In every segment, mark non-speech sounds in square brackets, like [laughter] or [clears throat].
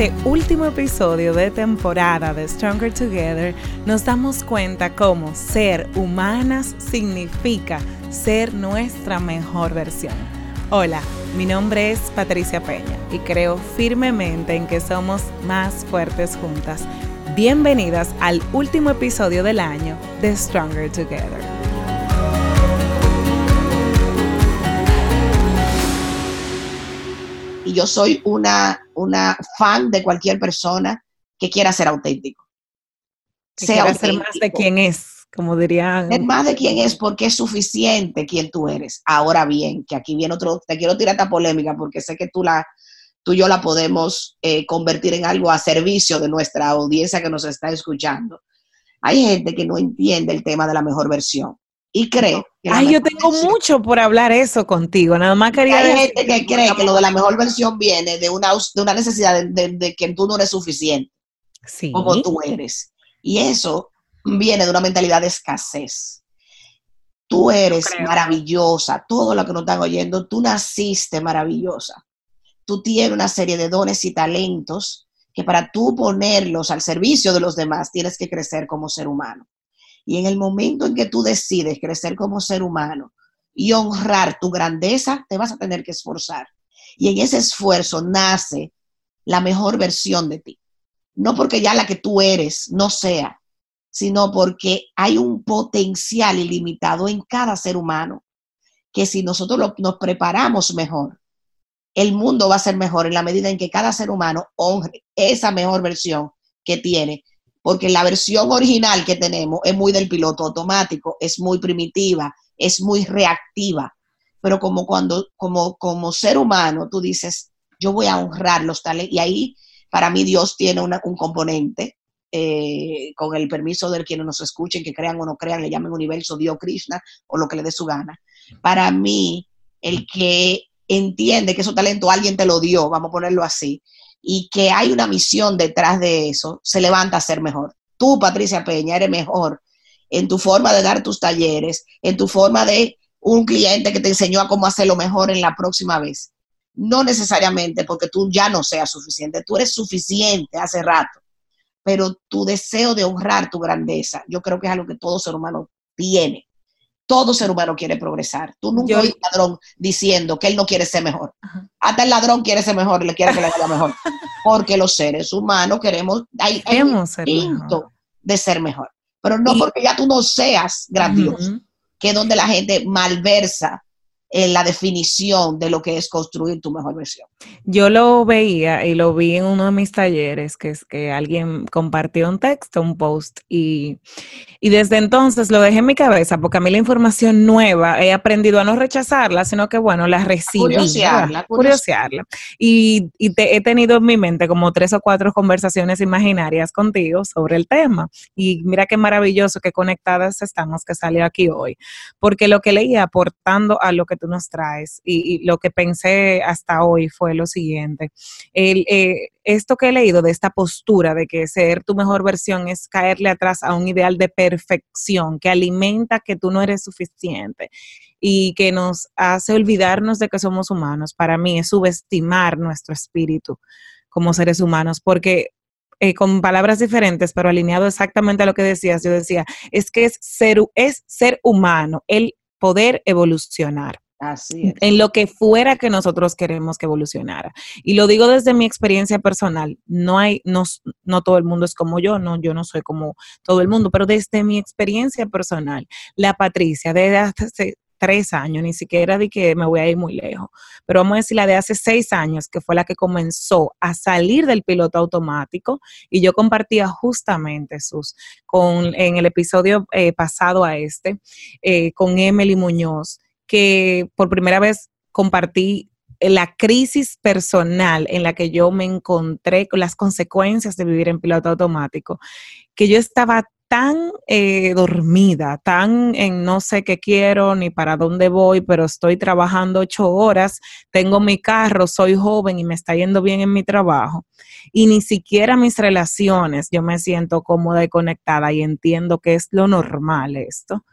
este último episodio de temporada de Stronger Together nos damos cuenta cómo ser humanas significa ser nuestra mejor versión. Hola, mi nombre es Patricia Peña y creo firmemente en que somos más fuertes juntas. Bienvenidas al último episodio del año de Stronger Together. Y yo soy una, una fan de cualquier persona que quiera ser auténtico. sea ser más de quién es, como dirían. Ser más de quién es porque es suficiente quien tú eres. Ahora bien, que aquí viene otro, te quiero tirar esta polémica porque sé que tú la tú y yo la podemos eh, convertir en algo a servicio de nuestra audiencia que nos está escuchando. Hay gente que no entiende el tema de la mejor versión y cree que Ay, yo tengo mucho por hablar eso contigo, nada más quería Hay gente que cree que lo de la mejor versión viene de una, de una necesidad de, que tú no eres suficiente sí. como tú eres. Y eso viene de una mentalidad de escasez. Tú eres maravillosa, todo lo que nos están oyendo, tú naciste maravillosa. Tú tienes una serie de dones y talentos que para tú ponerlos al servicio de los demás tienes que crecer como ser humano. Y en el momento en que tú decides crecer como ser humano y honrar tu grandeza, te vas a tener que esforzar. Y en ese esfuerzo nace la mejor versión de ti. No porque ya la que tú eres no sea, sino porque hay un potencial ilimitado en cada ser humano, que si nosotros nos preparamos mejor, el mundo va a ser mejor en la medida en que cada ser humano honre esa mejor versión que tiene porque la versión original que tenemos es muy del piloto automático, es muy primitiva, es muy reactiva. Pero como cuando, como, como ser humano, tú dices, yo voy a honrar los talentos. Y ahí, para mí, Dios tiene un componente, eh, con el permiso de quienes nos escuchen, que crean o no crean, le llamen universo, Dios, Krishna, o lo que le dé su gana. Para mí, el que entiende que ese talento alguien te lo dio, vamos a ponerlo así, y que hay una misión detrás de eso, se levanta a ser mejor. Tú, Patricia Peña, eres mejor en tu forma de dar tus talleres, en tu forma de un cliente que te enseñó a cómo hacerlo mejor en la próxima vez. No necesariamente porque tú ya no seas suficiente, tú eres suficiente hace rato, pero tu deseo de honrar tu grandeza, yo creo que es algo que todo ser humano tiene todo ser humano quiere progresar. Tú nunca oís un ladrón diciendo que él no quiere ser mejor. Hasta el ladrón quiere ser mejor y le quiere que le vaya [laughs] mejor. Porque los seres humanos queremos, hay, instinto de ser mejor. Pero no porque ya tú no seas grandioso, que es donde la gente malversa en la definición de lo que es construir tu mejor versión. Yo lo veía y lo vi en uno de mis talleres, que es que alguien compartió un texto, un post, y, desde entonces lo dejé en mi cabeza, porque a mí la información nueva he aprendido a no rechazarla, sino que, bueno, la recibí. Curiosearla. curiosearla. Y, y te, he tenido en mi mente como tres o cuatro conversaciones imaginarias contigo sobre el tema. Y mira qué maravilloso, qué conectadas estamos que salió aquí hoy, porque lo que leía aportando a lo que tú nos traes y, lo que pensé hasta hoy fue lo siguiente. El, eh, esto que he leído de esta postura de que ser tu mejor versión es caerle atrás a un ideal de perfección que alimenta que tú no eres suficiente y que nos hace olvidarnos de que somos humanos, para mí es subestimar nuestro espíritu como seres humanos, porque eh, con palabras diferentes, pero alineado exactamente a lo que decías, yo decía, es que es ser, es ser humano, el poder evolucionar. Así En lo que fuera que nosotros queremos que evolucionara. Y lo digo desde mi experiencia personal. No hay, no, no todo el mundo es como yo, no, yo no soy como todo el mundo, pero desde mi experiencia personal, la Patricia, desde hace tres años, ni siquiera de que me voy a ir muy lejos, pero vamos a decir la de hace seis años, que fue la que comenzó a salir del piloto automático, y yo compartía justamente sus, con, en el episodio eh, pasado a este, eh, con Emily Muñoz, que por primera vez compartí la crisis personal en la que yo me encontré con las consecuencias de vivir en piloto automático, que yo estaba tan eh, dormida, tan en no sé qué quiero ni para dónde voy, pero estoy trabajando ocho horas, tengo mi carro, soy joven y me está yendo bien en mi trabajo. Y ni siquiera mis relaciones, yo me siento cómoda y conectada y entiendo que es lo normal esto,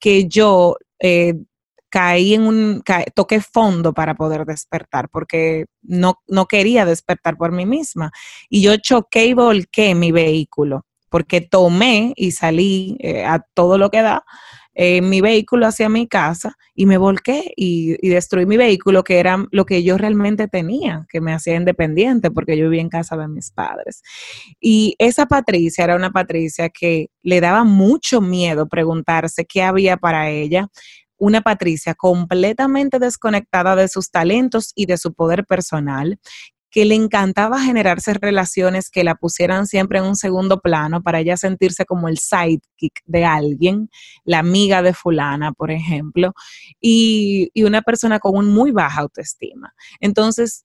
que yo eh, caí en un, toqué fondo para poder despertar, porque no, no quería despertar por mí misma. Y yo choqué y volqué mi vehículo, porque tomé y salí eh, a todo lo que da en mi vehículo hacia mi casa y me volqué y, destruí mi vehículo, que era lo que yo realmente tenía, que me hacía independiente porque yo vivía en casa de mis padres. Y esa Patricia era una Patricia que le daba mucho miedo preguntarse qué había para ella. Una Patricia completamente desconectada de sus talentos y de su poder personal, que le encantaba generarse relaciones que la pusieran siempre en un segundo plano para ella sentirse como el sidekick de alguien, la amiga de fulana, por ejemplo, y, una persona con un muy baja autoestima. Entonces,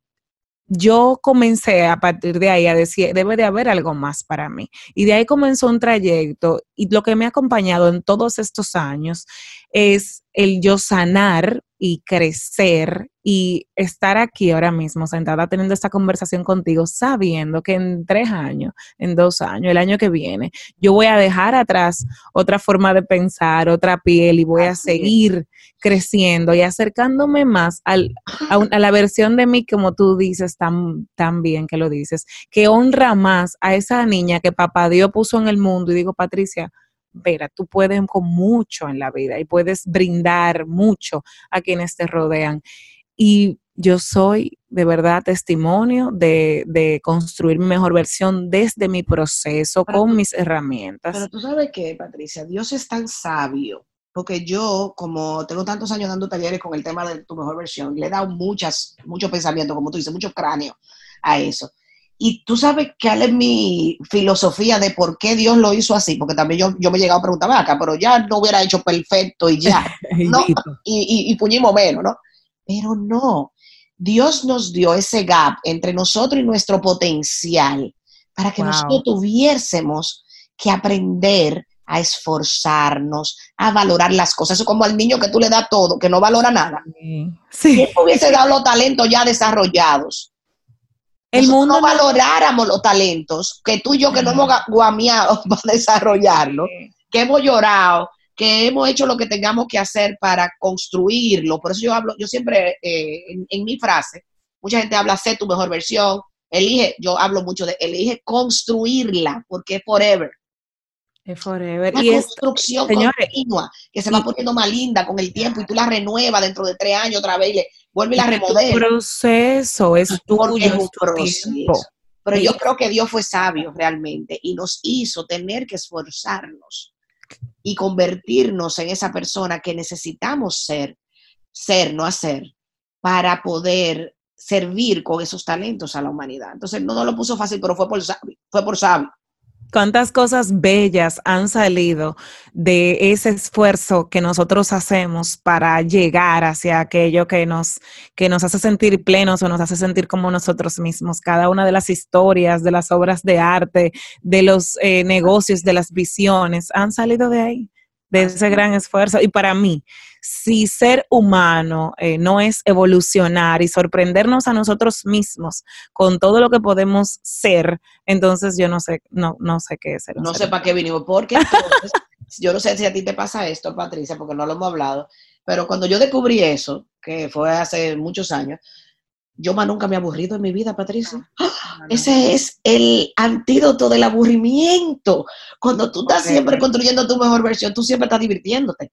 yo comencé a partir de ahí a decir, debe de haber algo más para mí. Y de ahí comenzó un trayecto y lo que me ha acompañado en todos estos años es el yo sanar y crecer y estar aquí ahora mismo sentada teniendo esta conversación contigo, sabiendo que en tres años, en dos años, el año que viene, yo voy a dejar atrás otra forma de pensar, otra piel y voy a seguir creciendo y acercándome más al, a, la versión de mí, como tú dices tan, tan bien que lo dices, que honra más a esa niña que papá Dios puso en el mundo. Y digo, Patricia, Vera, tú puedes con mucho en la vida y puedes brindar mucho a quienes te rodean. Y yo soy de verdad testimonio de, construir mi mejor versión desde mi proceso con mis herramientas. Pero tú sabes que, Patricia, Dios es tan sabio, porque yo, como tengo tantos años dando talleres con el tema de tu mejor versión, le he dado muchas, mucho pensamiento, como tú dices, mucho cráneo a eso. Y tú sabes cuál es mi filosofía de por qué Dios lo hizo así, porque también yo, yo me he llegado a preguntar, acá, pero ya no hubiera hecho perfecto y ya, [laughs] ¿no? y, y, puñimos menos, ¿no? Pero no, Dios nos dio ese gap entre nosotros y nuestro potencial para que nosotros tuviésemos que aprender a esforzarnos, a valorar las cosas. Eso es como al niño que tú le das todo, que no valora nada. Sí. Si hubiese dado los talentos ya desarrollados, el mundo no valoráramos los talentos, que tú y yo que no hemos guameado [laughs] para desarrollarlo, que hemos llorado, que hemos hecho lo que tengamos que hacer para construirlo. Por eso yo hablo, yo siempre eh, en, mi frase, mucha gente habla, sé tu mejor versión, elige, yo hablo mucho de, elige construirla, porque es forever. Es forever. Una construcción continua, que se va poniendo más linda con el tiempo y tú la renuevas dentro de tres años otra vez y le vuelve y la remodelas. Es proceso, es tuyo, es un proceso. Pero yo creo que Dios fue sabio realmente y nos hizo tener que esforzarnos y convertirnos en esa persona que necesitamos ser, ser, no hacer, para poder servir con esos talentos a la humanidad. Entonces no nos lo puso fácil, pero fue por sabio, fue por sabio cuántas cosas bellas han salido de ese esfuerzo que nosotros hacemos para llegar hacia aquello que nos, que nos hace sentir plenos o nos hace sentir como nosotros mismos. Cada una de las historias, de las obras de arte, de los eh, negocios, de las visiones, han salido de ahí de ese gran esfuerzo. Y para mí, si ser humano eh, no es evolucionar y sorprendernos a nosotros mismos con todo lo que podemos ser, entonces yo no sé, no, no sé qué es ser. No sé para qué vinimos, porque entonces, [laughs] yo no sé si a ti te pasa esto, Patricia, porque no lo hemos hablado, pero cuando yo descubrí eso, que fue hace muchos años, yo más nunca me he aburrido en mi vida, Patricia. Ese es el antídoto del aburrimiento. Cuando tú estás siempre construyendo tu mejor versión, tú siempre estás divirtiéndote.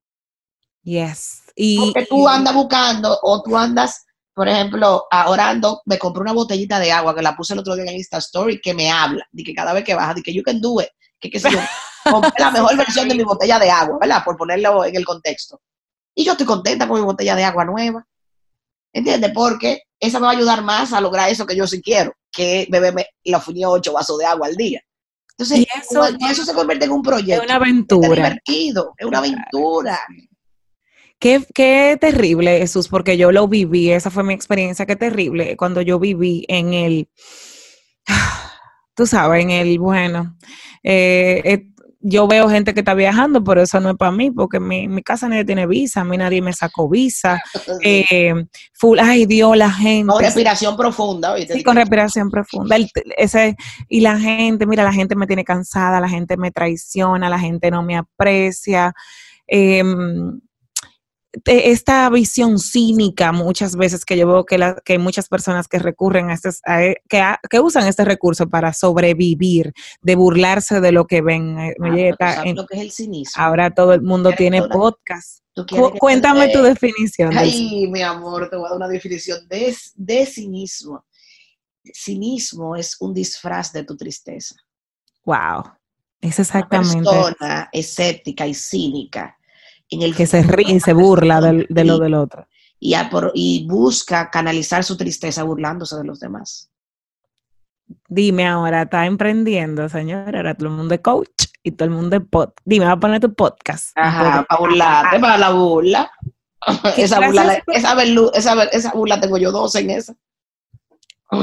Yes. Y, Porque tú andas buscando o tú andas, por ejemplo, orando, me compré una botellita de agua que la puse el otro día en Insta Story que me habla, de que cada vez que baja, de que you can do it, que qué sé yo, [laughs] compré la mejor versión de mi botella de agua, ¿verdad? Por ponerlo en el contexto. Y yo estoy contenta con mi botella de agua nueva. ¿Entiendes? Porque esa me va a ayudar más a lograr eso que yo sí quiero, que beberme la fuñía ocho vasos de agua al día. Entonces, eso, eso se convierte en un proyecto. Es una aventura. Es divertido, es una aventura. Qué, qué, terrible, Jesús, porque yo lo viví, esa fue mi experiencia, qué terrible, cuando yo viví en el, [sighs] tú sabes, en el, bueno, eh, eh yo veo gente que está viajando, pero eso no es para mí, porque mi, mi casa nadie tiene visa, a mí nadie me sacó visa. [laughs] Eh, full, ay Dios, la gente. Con respiración profunda, ¿viste? Sí, con respiración profunda. ese, y la gente, mira, la gente me tiene cansada, la gente me traiciona, la gente no me aprecia. Em, esta visión cínica muchas veces que yo veo que, que hay muchas personas que recurren a, este, e, que, que, usan este recurso para sobrevivir, de burlarse de lo que ven. Eh, ah, lo que es el cinismo. Ahora todo el mundo tiene podcast. Cuéntame tu definición. Ay, mi amor, te voy a dar una definición de, de cinismo. Cinismo es un disfraz de tu tristeza. Wow, es exactamente. Una persona escéptica y cínica que se ríe y se burla de, lo del otro. Y, y busca canalizar su tristeza burlándose de los demás. Dime ahora, está emprendiendo, señora, ahora todo el mundo es coach y todo el mundo es podcast. Dime, va a poner tu podcast. Ajá, para burlarte, para la burla. Esa burla, esa, esa, burla tengo yo dos en esa.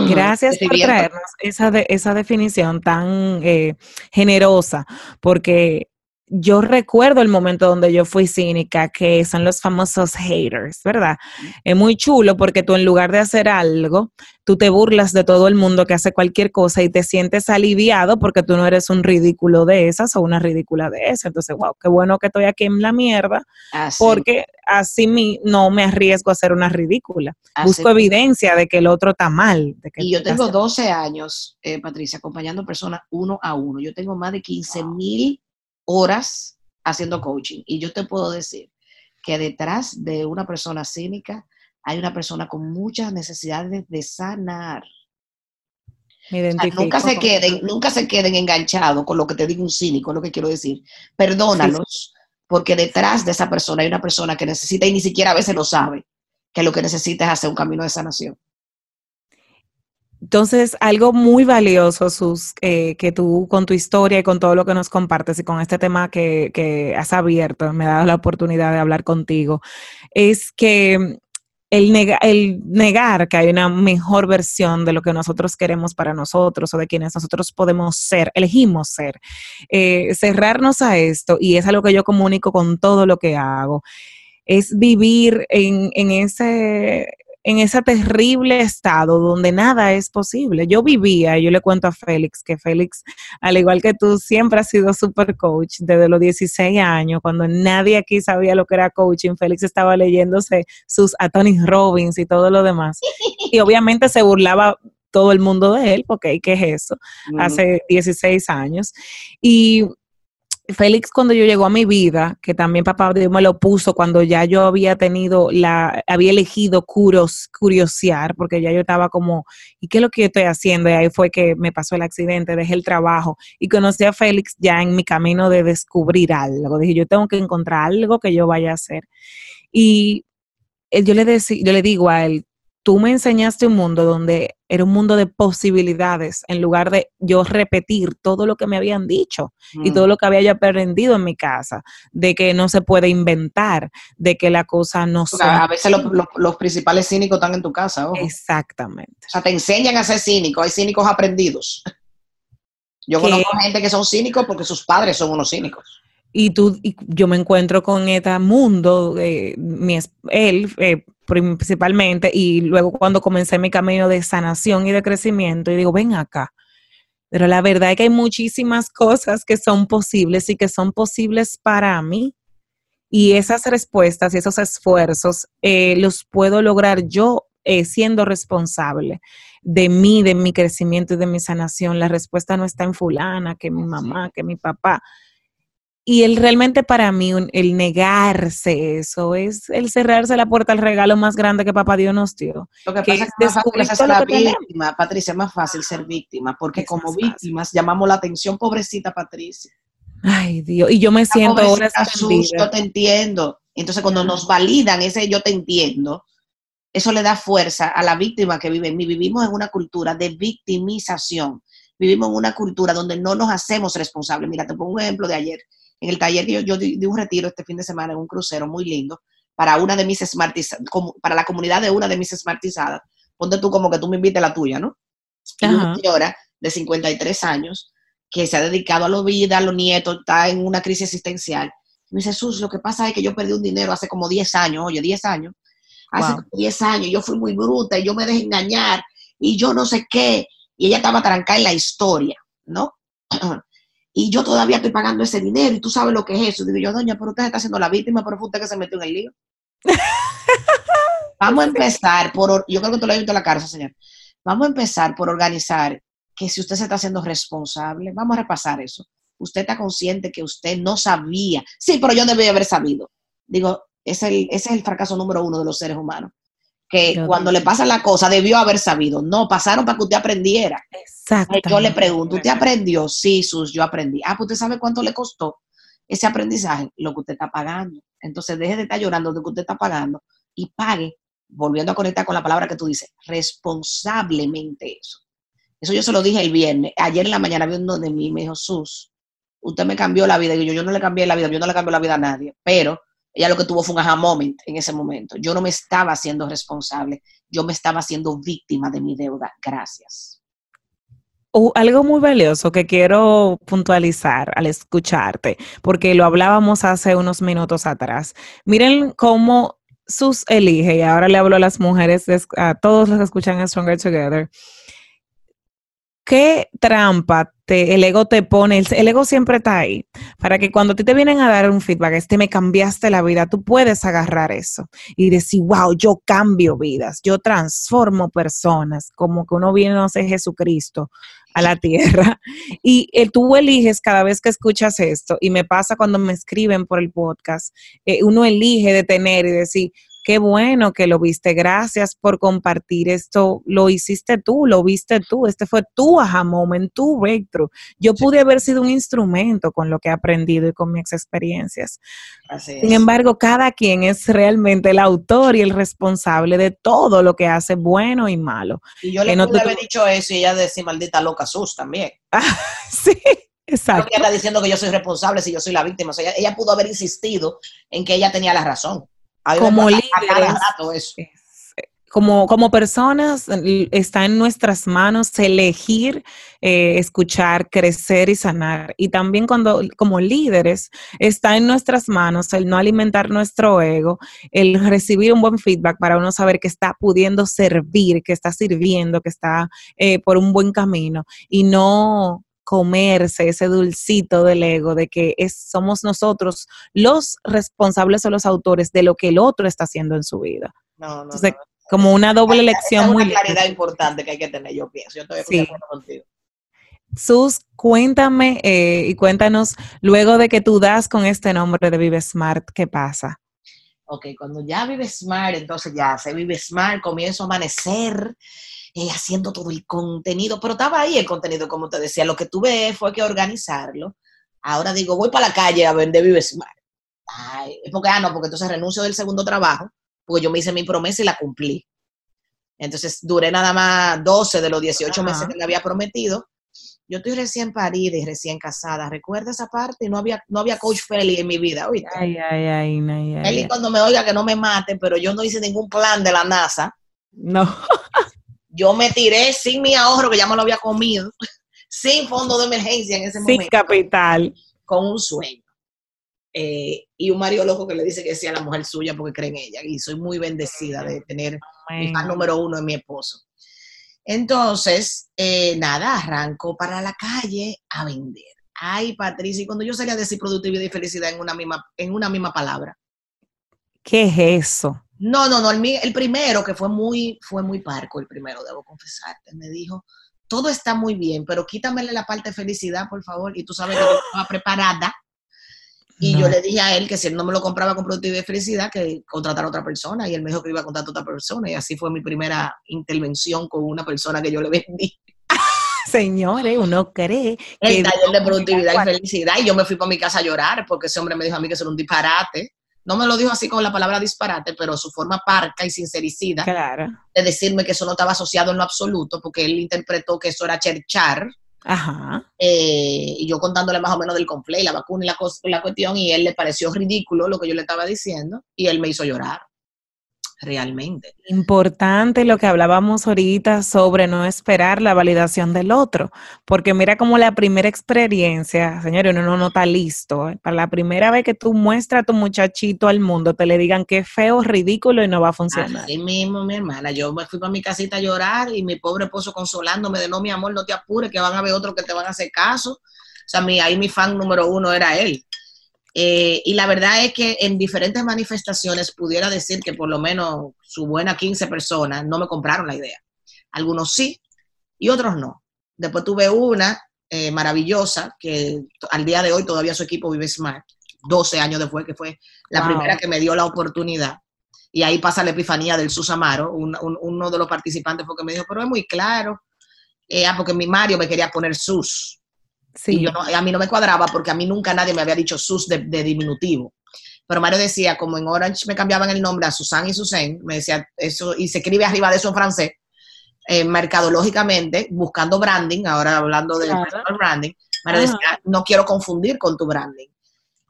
Gracias por traernos esa, de, esa definición tan eh, generosa, porque yo recuerdo el momento donde yo fui cínica, que son los famosos haters, ¿verdad? Es muy chulo porque tú en lugar de hacer algo, tú te burlas de todo el mundo que hace cualquier cosa y te sientes aliviado porque tú no eres un ridículo de esas o una ridícula de esas. Entonces, wow, qué bueno que estoy aquí en la mierda, porque así mi, no me arriesgo a ser una ridícula. Busco evidencia de que el otro está mal. y yo tengo 12 años, eh, Patricia, acompañando personas uno a uno. Yo tengo más de 15 mil horas haciendo coaching. Y yo te puedo decir que detrás de una persona cínica hay una persona con muchas necesidades de sanar. nunca se queden, nunca se queden enganchados con lo que te diga un cínico, lo que quiero decir. Perdónalos, porque detrás de esa persona hay una persona que necesita y ni siquiera a veces lo sabe, que lo que necesita es hacer un camino de sanación. Entonces, algo muy valioso, Sus, eh, que tú con tu historia y con todo lo que nos compartes y con este tema que, que has abierto, me ha dado la oportunidad de hablar contigo, es que el, negar que hay una mejor versión de lo que nosotros queremos para nosotros o de quienes nosotros podemos ser, elegimos ser, eh, cerrarnos a esto, y es algo que yo comunico con todo lo que hago, es vivir en, en ese en ese terrible estado donde nada es posible. Yo vivía, yo le cuento a Félix, que Félix, al igual que tú, siempre ha sido super coach desde los 16 años, cuando nadie aquí sabía lo que era coaching, Félix estaba leyéndose sus a Tony Robbins y todo lo demás. Y [laughs] obviamente se burlaba todo el mundo de él, porque ¿qué es eso? Hace 16 años. Y Félix cuando yo llegó a mi vida, que también papá Dios me lo puso cuando ya yo había tenido la, había elegido curos, curiosear, porque ya yo estaba como, ¿y qué es lo que yo estoy haciendo? Y ahí fue que me pasó el accidente, dejé el trabajo y conocí a Félix ya en mi camino de descubrir algo. Dije, yo tengo que encontrar algo que yo vaya a hacer. Y eh, yo le, yo le digo a él, tú me enseñaste un mundo donde era un mundo de posibilidades, en lugar de yo repetir todo lo que me habían dicho y todo mm. lo que había yo aprendido en mi casa, de que no se puede inventar, de que la cosa no se... A veces los, principales cínicos están en tu casa. Exactamente. O sea, te enseñan a ser cínico, hay cínicos aprendidos. Yo conozco gente que son cínicos porque sus padres son unos cínicos y tú y yo me encuentro con este mundo eh, mi, él eh, principalmente y luego cuando comencé mi camino de sanación y de crecimiento y digo ven acá pero la verdad es que hay muchísimas cosas que son posibles y que son posibles para mí y esas respuestas y esos esfuerzos eh, los puedo lograr yo siendo responsable de mí, de mi crecimiento y de mi sanación. La respuesta no está en fulana, que mi mamá, que mi papá y el realmente para mí, el negarse eso, es el cerrarse la puerta al regalo más grande que papá Dios nos dio. Lo que, pasa es que es más fácil ser la víctima, Patricia, es más fácil ser víctima, porque como víctimas llamamos la atención, pobrecita Patricia. Ay, Dios, y yo me siento ahora susto, te entiendo. Entonces, cuando nos validan ese yo te entiendo, eso le da fuerza a la víctima que vive en mí. Vivimos en una cultura de victimización. Vivimos en una cultura donde no nos hacemos responsables. Mira, te pongo un ejemplo de ayer en el taller que yo, di un retiro este fin de semana en un crucero muy lindo para una de mis smartizadas, para la comunidad de una de mis smartizadas. Ponte tú como que tú me invites a la tuya, ¿no? una señora de 53 años que se ha dedicado a la vida, a los nietos, está en una crisis existencial. Me dice, Jesús, lo que pasa es que yo perdí un dinero hace como 10 años, oye, 10 años. Hace 10 años yo fui muy bruta y yo me dejé engañar y yo no sé qué. Y ella estaba trancada en la historia, ¿no? [clears throat] y yo todavía estoy pagando ese dinero y tú sabes lo que es eso. Digo yo, doña, pero usted está haciendo la víctima, pero fue usted que se metió en el lío. [laughs] Vamos a empezar por, yo creo que tú lo has visto en la cara, señor. Vamos a empezar por organizar que si usted se está haciendo responsable, vamos a repasar eso. Usted está consciente que usted no sabía. Sí, pero yo debía haber sabido. Digo, es el, ese es el fracaso número uno de los seres humanos. Que cuando le pasa la cosa, debió haber sabido. No, pasaron para que usted aprendiera. Exacto. Yo le pregunto, ¿usted aprendió? Sí, Sus, yo aprendí. Ah, pues usted sabe cuánto le costó ese aprendizaje, lo que usted está pagando. Entonces deje de estar llorando de que usted está pagando y pague, volviendo a conectar con la palabra que tú dices, responsablemente eso. Eso yo se lo dije el viernes. Ayer en la mañana vi uno de mí me dijo, Sus, usted me cambió la vida. Y yo, yo no le cambié la vida, yo no le cambié la vida a nadie, pero ella lo que tuvo fue un aha moment en ese momento. Yo no me estaba haciendo responsable, yo me estaba haciendo víctima de mi deuda. Gracias. algo muy valioso que quiero puntualizar al escucharte, porque lo hablábamos hace unos minutos atrás. Miren cómo sus elige, y ahora le hablo a las mujeres, a todos los que escuchan a Stronger Together ¿Qué trampa te, el ego te pone? El, ego siempre está ahí. Para que cuando te vienen a dar un feedback, este me cambiaste la vida, tú puedes agarrar eso y decir, wow, yo cambio vidas, yo transformo personas, como que uno viene, no sé, Jesucristo a la tierra. [laughs] Y eh, tú eliges cada vez que escuchas esto, y me pasa cuando me escriben por el podcast, eh, uno elige detener y decir, Qué bueno que lo viste. Gracias por compartir esto. Lo hiciste tú, lo viste tú. Este fue tu aha moment, tu breakthrough. Yo pude haber sido un instrumento con lo que he aprendido y con mis experiencias. Sin embargo, cada quien es realmente el autor y el responsable de todo lo que hace bueno y malo. Y yo le pude haber dicho eso y ella decía maldita loca sus también. [laughs] sí. Exacto. Ella está diciendo que yo soy responsable si yo soy la víctima. O sea, ella pudo haber insistido en que ella tenía la razón como líderes, como, como personas, está en nuestras manos elegir, eh, escuchar, crecer y sanar. Y también cuando, como líderes, está en nuestras manos el no alimentar nuestro ego, el recibir un buen feedback para uno saber que está pudiendo servir, que está sirviendo, que está eh, por un buen camino y no comerse ese dulcito del ego de que es, somos nosotros los responsables o los autores de lo que el otro está haciendo en su vida. No, no, como una doble lección es una claridad importante que hay que tener, yo pienso. Yo estoy sí. contigo. Sus, cuéntame eh, y cuéntanos, luego de que tú das con este nombre de Vive Smart, ¿qué pasa? Ok, cuando ya Vive Smart, entonces ya se Vive Smart, comienzo a amanecer, eh, haciendo todo el contenido, pero estaba ahí el contenido, como te decía, lo que tuve fue que organizarlo. Ahora digo, voy para la calle a vender Vive Smart. Ay, porque, ah, no, porque entonces renuncio del segundo trabajo, porque yo me hice mi promesa y la cumplí. Entonces duré nada más 12 de los 18 meses que le había prometido. Yo estoy recién parida y recién casada. ¿Recuerda esa parte? No había, no había coach Feli en mi vida, ¿oíste? Ay, ay, ay, ay, ay, cuando me oiga que no me mate, pero yo no hice ningún plan de la NASA. No. [laughs] Yo me tiré sin mi ahorro, que ya me lo había comido, [laughs] sin fondo de emergencia en ese momento. Sin capital. Con un sueño. Eh, y un marido loco que le dice que sea la mujer suya porque cree en ella. Y soy muy bendecida de tener mi fan número uno en mi esposo. Entonces, eh, nada, arranco para la calle a vender. Ay, Patricia, y cuando yo salía a decir productividad y felicidad en una misma, en una misma palabra. ¿Qué es eso? No, no, no, el, el, primero que fue muy, fue muy parco, el primero, debo confesarte, me dijo, todo está muy bien, pero quítamele la parte de felicidad, por favor, y tú sabes que yo [gasps] estaba preparada, y yo le dije a él que si él no me lo compraba con productividad de felicidad, que contratara a otra persona, y él me dijo que iba a contratar a otra persona, y así fue mi primera intervención con una persona que yo le vendí. [laughs] Señores, uno cree el taller de productividad y felicidad, y yo me fui para mi casa a llorar, porque ese hombre me dijo a mí que eso era un disparate, no me lo dijo así con la palabra disparate, pero su forma parca y sincericida de decirme que eso no estaba asociado en lo absoluto, porque él interpretó que eso era cherchar. Ajá. Eh, y yo contándole más o menos del conflé y la vacuna y la, la cuestión, y él le pareció ridículo lo que yo le estaba diciendo, y él me hizo llorar realmente. Importante lo que hablábamos ahorita sobre no esperar la validación del otro, porque mira como la primera experiencia, señores, uno no está listo. ¿eh? Para la primera vez que tú muestras a tu muchachito al mundo, te le digan que es feo, ridículo y no va a funcionar. Así mismo, mi hermana, yo me fui para mi casita a llorar y mi pobre esposo consolándome de no, mi amor, no te apures, que van a ver otros que te van a hacer caso. O sea, mi, ahí mi fan número uno era él. Eh, y la verdad es que en diferentes manifestaciones pudiera decir que por lo menos su buena 15 personas no me compraron la idea. Algunos sí y otros no. Después tuve una eh, maravillosa que al día de hoy todavía su equipo vive Smart, 12 años después, que fue la primera que me dio la oportunidad. Y ahí pasa la epifanía del Susamaro. uno de los participantes fue que me dijo, pero es muy claro, eh, ah, porque mi Mario me quería poner Sus. Sí. Y yo a mí no me cuadraba porque a mí nunca nadie me había dicho Sus de, diminutivo. Pero Mario decía, como en Orange me cambiaban el nombre a Susan y Susan, me decía eso, y se escribe arriba de eso en francés, eh, mercadológicamente, buscando branding, ahora hablando de branding, Mario decía, no quiero confundir con tu branding.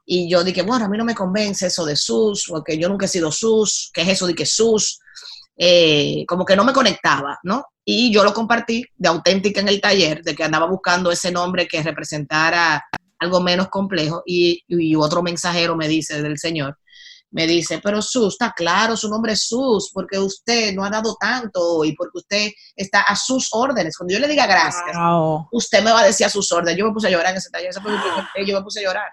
Y yo dije, bueno, a mí no me convence eso de sus, porque yo nunca he sido sus, ¿qué es eso de que sus? Eh, como que no me conectaba, ¿no? Y yo lo compartí de auténtica en el taller, de que andaba buscando ese nombre que representara algo menos complejo y, otro mensajero me dice del Señor, me dice, pero Sus, está claro, su nombre es Sus, porque usted no ha dado tanto y porque usted está a sus órdenes. Cuando yo le diga gracias, usted me va a decir a sus órdenes. Yo me puse a llorar en ese taller, yo me puse a llorar.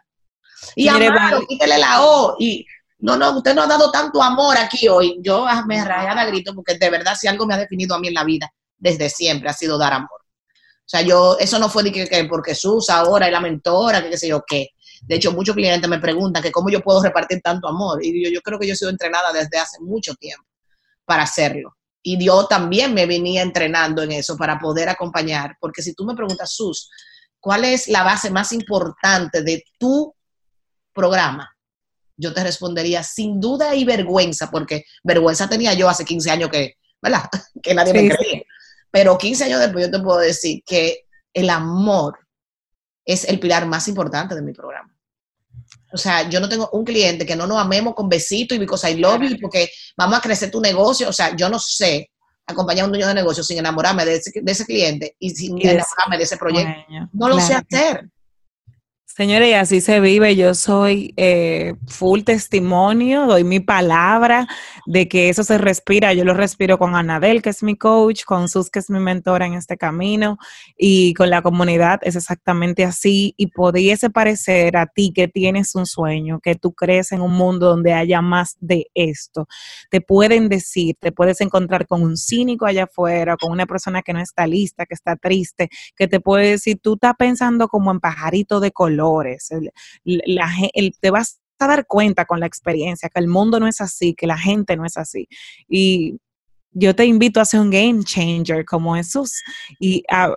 Y amado, quítele la O. Y no, no, usted no ha dado tanto amor aquí hoy. Yo ah, me rayé a grito porque de verdad si algo me ha definido a mí en la vida desde siempre ha sido dar amor. O sea, yo, eso no fue de que, porque Sus ahora es la mentora, que qué sé yo qué. De hecho, muchos clientes me preguntan que cómo yo puedo repartir tanto amor. Y yo, yo creo que yo he sido entrenada desde hace mucho tiempo para hacerlo. Y yo también me venía entrenando en eso para poder acompañar. Porque si tú me preguntas, Sus, ¿cuál es la base más importante de tu programa, yo te respondería sin duda y vergüenza, porque vergüenza tenía yo hace 15 años que, ¿verdad? [laughs] Que nadie me creía. Pero 15 años después yo te puedo decir que el amor es el pilar más importante de mi programa. O sea, yo no tengo un cliente que no nos amemos con besitos y because I love you, porque vamos a crecer tu negocio. O sea, yo no sé acompañar a un dueño de negocio sin enamorarme de ese, cliente y sin enamorarme de ese proyecto. no lo sé hacer. Señores, y así se vive. Yo soy eh, full testimonio, doy mi palabra de que eso se respira. Yo lo respiro con Anabel, que es mi coach, con Sus, que es mi mentora en este camino, y con la comunidad es exactamente así. Y pudiese parecer a ti que tienes un sueño, que tú crees en un mundo donde haya más de esto. Te pueden decir, te puedes encontrar con un cínico allá afuera, con una persona que no está lista, que está triste, que te puede decir, tú estás pensando como en pajarito de color te vas a dar cuenta con la experiencia que el mundo no es así, que la gente no es así. Y yo te invito a ser un game changer como Jesús y a,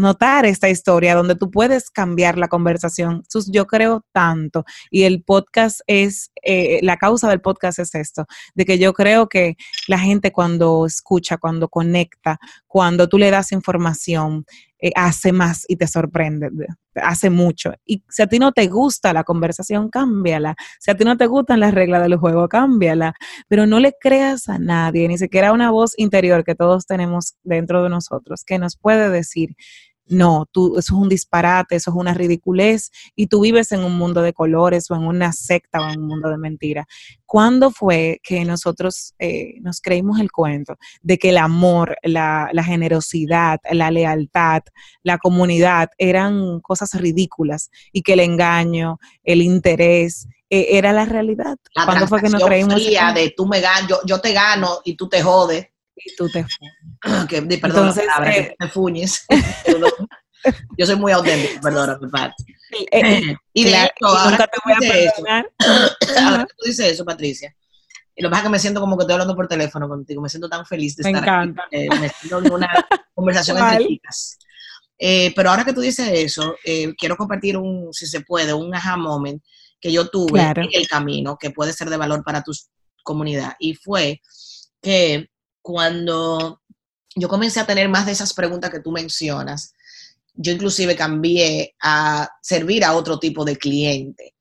notar esta historia donde tú puedes cambiar la conversación. Jesús, yo creo tanto y el podcast es, eh, la causa del podcast es esto, de que yo creo que la gente cuando escucha, cuando conecta, cuando tú le das información, eh, hace más y te sorprende, hace mucho. Y si a ti no te gusta la conversación, cámbiala. Si a ti no te gustan las reglas del juego, cámbiala. Pero no le creas a nadie, ni siquiera a una voz interior que todos tenemos dentro de nosotros, que nos puede decir, no, tú, eso es un disparate, eso es una ridiculez y tú vives en un mundo de colores o en una secta o en un mundo de mentiras. ¿Cuándo fue que nosotros eh, nos creímos el cuento de que el amor, la, generosidad, la lealtad, la comunidad eran cosas ridículas y que el engaño, el interés, eh, era la realidad? ¿Cuándo fue que nos creímos? de tú me yo, yo te gano y tú te jodes y tú te [clears throat] que, perdón Entonces, palabra, eh, que te fuñes. [laughs] Yo soy muy auténtico, perdón, mi parte. [laughs] Eh, [clears throat] y de hecho, ahora te voy a perdonar. [clears throat] ahora que tú dices eso, Patricia, y lo que pasa es que me siento como que estoy hablando por teléfono contigo, me siento tan feliz de me estar encanta. aquí. me siento en una [laughs] conversación entre chicas. Eh, pero ahora que tú dices eso, eh, quiero compartir un, si se puede, un aha moment que yo tuve en el camino, que puede ser de valor para tu comunidad. Y fue que cuando yo comencé a tener más de esas preguntas que tú mencionas, yo inclusive cambié a servir a otro tipo de cliente.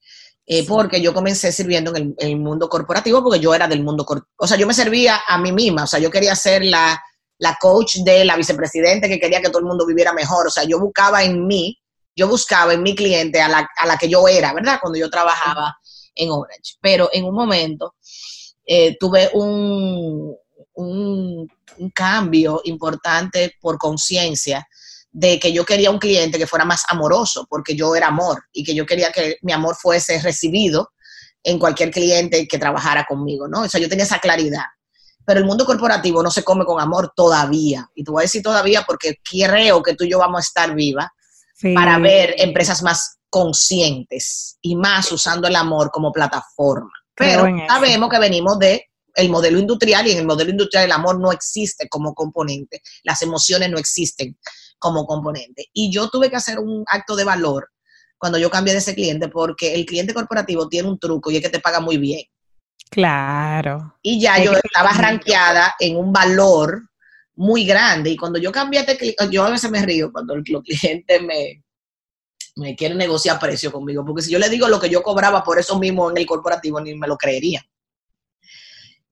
Eh, porque yo comencé sirviendo en el, mundo corporativo porque yo era del mundo corporativo. O sea, yo me servía a mí misma. O sea, yo quería ser la, la coach de la vicepresidente que quería que todo el mundo viviera mejor. O sea, yo buscaba en mí, yo buscaba en mi cliente a la, a la que yo era, ¿verdad? Cuando yo trabajaba en Orange. Pero en un momento eh, tuve un, un, cambio importante por conciencia de que yo quería un cliente que fuera más amoroso, porque yo era amor y que yo quería que mi amor fuese recibido en cualquier cliente que trabajara conmigo, ¿no? O sea, yo tenía esa claridad. Pero el mundo corporativo no se come con amor todavía. Y te voy a decir todavía porque creo que tú y yo vamos a estar vivas para ver empresas más conscientes y más usando el amor como plataforma. Pero sabemos que venimos de el modelo industrial y en el modelo industrial el amor no existe como componente, las emociones no existen como componente. Y yo tuve que hacer un acto de valor cuando yo cambié de ese cliente porque el cliente corporativo tiene un truco y es que te paga muy bien. Claro. Y ya yo estaba rankeada en un valor muy grande. Y cuando yo cambié de cliente, yo a veces me río cuando los clientes me, me quieren negociar precio conmigo, porque si yo le digo lo que yo cobraba por eso mismo en el corporativo, ni me lo creerían.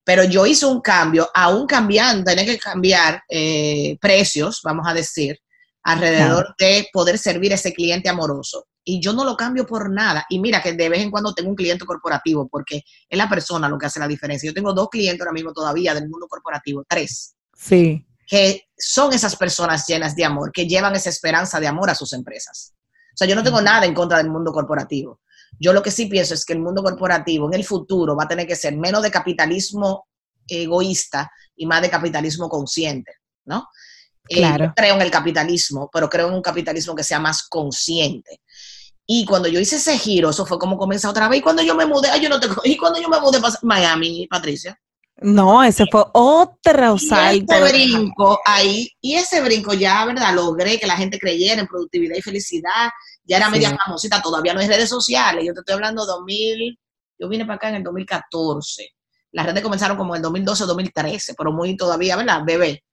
Pero yo hice un cambio, aún cambiando, tenía que cambiar eh, precios, vamos a decir, alrededor de poder servir a ese cliente amoroso y yo no lo cambio por nada. Y mira que de vez en cuando tengo un cliente corporativo, porque es la persona lo que hace la diferencia. Yo tengo dos clientes ahora mismo todavía del mundo corporativo, tres. Sí. Que son esas personas llenas de amor, que llevan esa esperanza de amor a sus empresas. O sea, yo no tengo nada en contra del mundo corporativo. Yo lo que sí pienso es que el mundo corporativo en el futuro va a tener que ser menos de capitalismo egoísta y más de capitalismo consciente, ¿no? Eh, claro. creo en el capitalismo, pero creo en un capitalismo que sea más consciente. Y cuando yo hice ese giro, eso fue como comenzar otra vez. Y cuando yo me mudé, ay, yo no te y cuando yo me mudé para Miami, Patricia. No, ese fue otro salto. Y ese brinco ahí, y ese brinco ya, ¿verdad? Logré que la gente creyera en productividad y felicidad. Ya era media famosita, todavía no hay redes sociales. Yo te estoy hablando de 2000, yo vine para acá en el 2014. Las redes comenzaron como en el 2012 2013, pero muy todavía, ¿verdad? Bebé.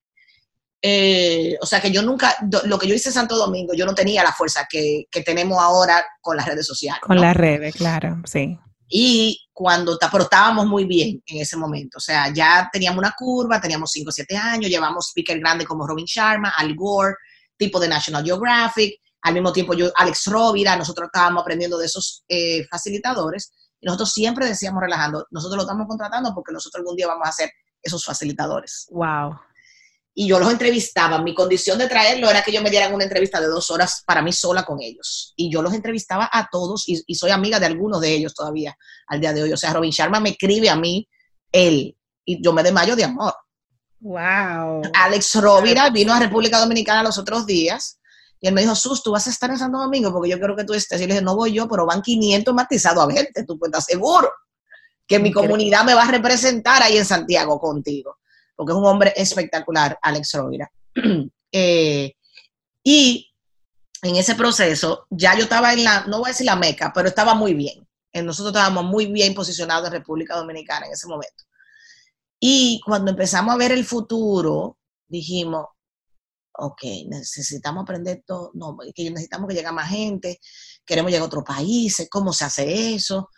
Eh, o sea que yo nunca, lo que yo hice en Santo Domingo, yo no tenía la fuerza que, tenemos ahora con las redes sociales. Con las redes, claro, sí. Y cuando, pero estábamos muy bien en ese momento, o sea, ya teníamos una curva, teníamos 5 o 7 años, llevamos speaker grandes como Robin Sharma, Al Gore, tipo de National Geographic, al mismo tiempo yo, Alex Rovira, nosotros estábamos aprendiendo de esos eh, facilitadores, y nosotros siempre decíamos relajando, nosotros lo estamos contratando porque nosotros algún día vamos a ser esos facilitadores. Wow y yo los entrevistaba. Mi condición de traerlo era que yo me dieran una entrevista de dos horas para mí sola con ellos. Y yo los entrevistaba a todos y, soy amiga de algunos de ellos todavía al día de hoy. O sea, Robin Sharma me escribe a mí, él, y yo me desmayo de amor. Wow. Alex Rovira vino a República Dominicana los otros días y él me dijo, Sus, tú vas a estar en Santo Domingo porque yo quiero que tú estés. Y le dije, no voy yo, pero van 500 matizados a verte, tú puedes estar seguro que mi comunidad me va a representar ahí en Santiago contigo porque es un hombre espectacular, Alex Rovira. [clears throat] Eh, y en ese proceso, ya yo estaba en la, no voy a decir la meca, pero estaba muy bien. Eh, nosotros estábamos muy bien posicionados en República Dominicana en ese momento. Y cuando empezamos a ver el futuro, dijimos, ok, necesitamos aprender todo, no, necesitamos que llegue más gente, queremos llegar a otros países, cómo se hace eso.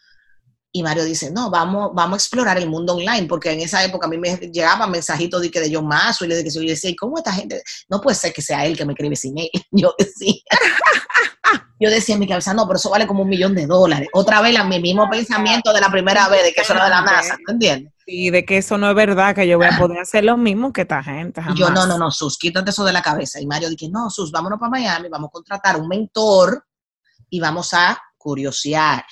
Y Mario dice, no, vamos, vamos a explorar el mundo online, porque en esa época a mí me llegaban mensajitos de que de yo más, y le decía, yo decía, ¿cómo esta gente? No puede ser que sea él que me escribe sin él. [laughs] Yo decía, [laughs] yo decía en mi cabeza, no, pero eso vale como un millón de dólares. Otra vez, mi mismo pensamiento de la primera vez, de que eso era de la NASA, ¿tú entiendes? Y de que eso no es verdad, que yo voy a poder hacer lo mismo que esta gente. Yo, no, no, no, Sus, quítate eso de la cabeza. Y Mario dije, no, Sus, vámonos para Miami, vamos a contratar un mentor y vamos a curiosear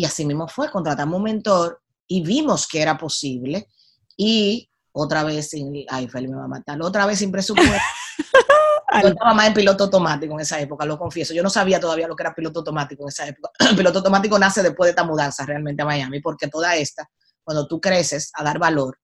y así mismo fue, contratamos un mentor y vimos que era posible. Y otra vez sin, ay, Feli me va a matar, otra vez sin presupuesto. [laughs] Yo estaba más en piloto automático en esa época, lo confieso. Yo no sabía todavía lo que era piloto automático en esa época. [clears throat] El piloto automático nace después de esta mudanza realmente a Miami, porque toda esta, cuando tú creces a dar valor,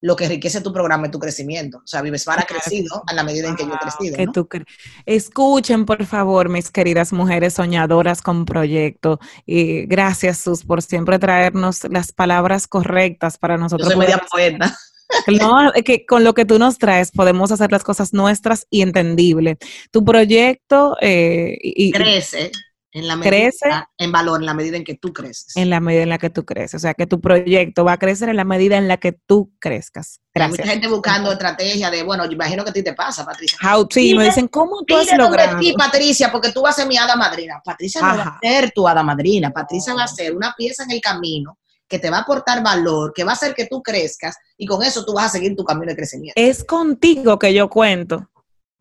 lo que enriquece tu programa es tu crecimiento. O sea, Vivesfar ha crecido a la medida en que yo he crecido. Que Escuchen, por favor, mis queridas mujeres soñadoras con proyecto. Y gracias, Sus, por siempre traernos las palabras correctas para nosotros. Yo soy media poeta. [laughs] No, que con lo que tú nos traes podemos hacer las cosas nuestras y entendibles. Tu proyecto eh, y, crece en la medida, en valor, en la medida en que tú creces. En la medida en la que tú creces. O sea, que tu proyecto va a crecer en la medida en la que tú crezcas. Gracias. Hay mucha gente buscando estrategia de, bueno, yo imagino que a ti te pasa, Patricia. How, sí, me dicen, ¿cómo tú has logrado? ti, Patricia, porque tú vas a ser mi hada madrina. Patricia no va a ser tu hada madrina. Patricia va a ser una pieza en el camino que te va a aportar valor, que va a hacer que tú crezcas y con eso tú vas a seguir tu camino de crecimiento. Es contigo que yo cuento.